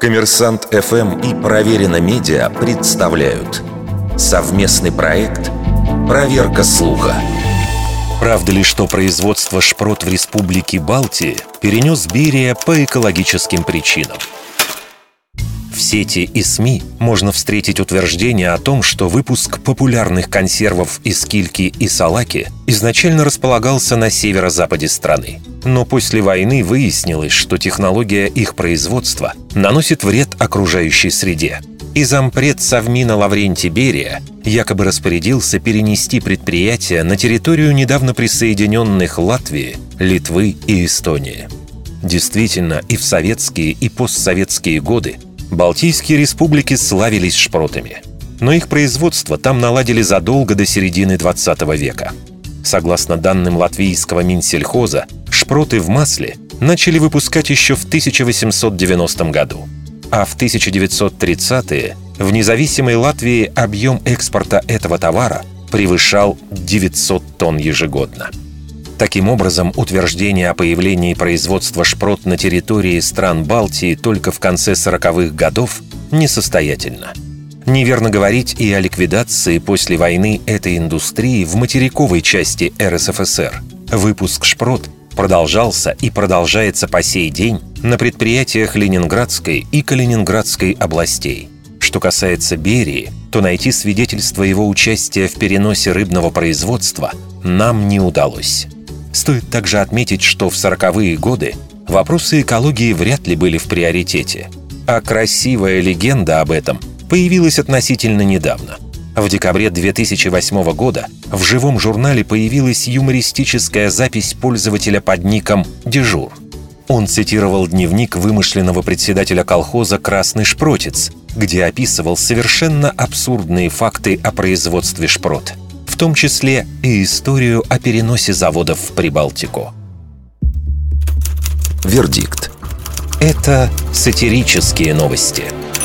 Коммерсант ФМ и Проверено Медиа представляют совместный проект «Проверка слуха». Правда ли, что производство шпрот в Республике Балтии перенес Берия по экологическим причинам? В сети и СМИ можно встретить утверждение о том, что выпуск популярных консервов из кильки и салаки изначально располагался на северо-западе страны. Но после войны выяснилось, что технология их производства наносит вред окружающей среде. И зампред Совмина Лаврентий Берия якобы распорядился перенести предприятие на территорию недавно присоединенных Латвии, Литвы и Эстонии. Действительно, и в советские, и постсоветские годы Балтийские республики славились шпротами. Но их производство там наладили задолго до середины 20 века. Согласно данным латвийского Минсельхоза, шпроты в масле начали выпускать еще в 1890 году. А в 1930-е в независимой Латвии объем экспорта этого товара превышал 900 тонн ежегодно. Таким образом, утверждение о появлении производства шпрот на территории стран Балтии только в конце 40-х годов несостоятельно. Неверно говорить и о ликвидации после войны этой индустрии в материковой части РСФСР. Выпуск шпрот продолжался и продолжается по сей день на предприятиях Ленинградской и Калининградской областей. Что касается Берии, то найти свидетельство его участия в переносе рыбного производства нам не удалось. Стоит также отметить, что в 40-е годы вопросы экологии вряд ли были в приоритете, а красивая легенда об этом появилась относительно недавно. В декабре 2008 года в живом журнале появилась юмористическая запись пользователя под ником «Дежур». Он цитировал дневник вымышленного председателя колхоза «Красный шпротец», где описывал совершенно абсурдные факты о производстве шпрот – в том числе и историю о переносе заводов в Прибалтику. Вердикт. Это сатирические новости –